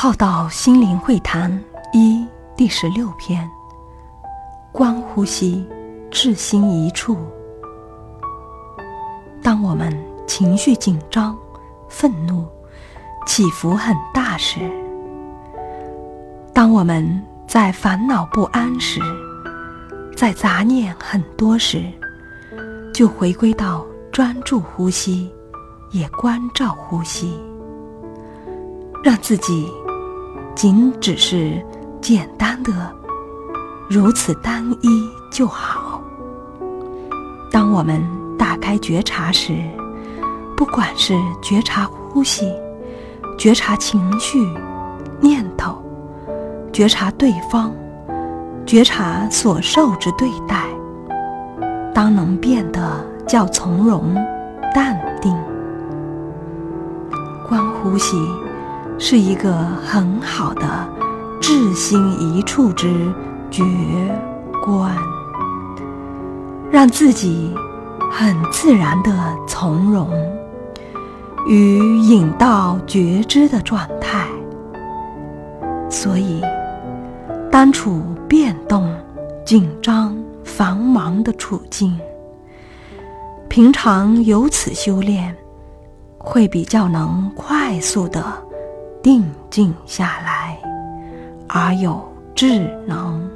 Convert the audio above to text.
浩道心灵会谈一第十六篇：观呼吸，至心一处。当我们情绪紧张、愤怒、起伏很大时，当我们在烦恼不安时，在杂念很多时，就回归到专注呼吸，也关照呼吸，让自己。仅只是简单的如此单一就好。当我们打开觉察时，不管是觉察呼吸、觉察情绪、念头、觉察对方、觉察所受之对待，当能变得较从容、淡定，观呼吸。是一个很好的至心一处之觉观，让自己很自然的从容与引到觉知的状态。所以，当处变动、紧张、繁忙的处境，平常由此修炼，会比较能快速的。定静下来，而有智能。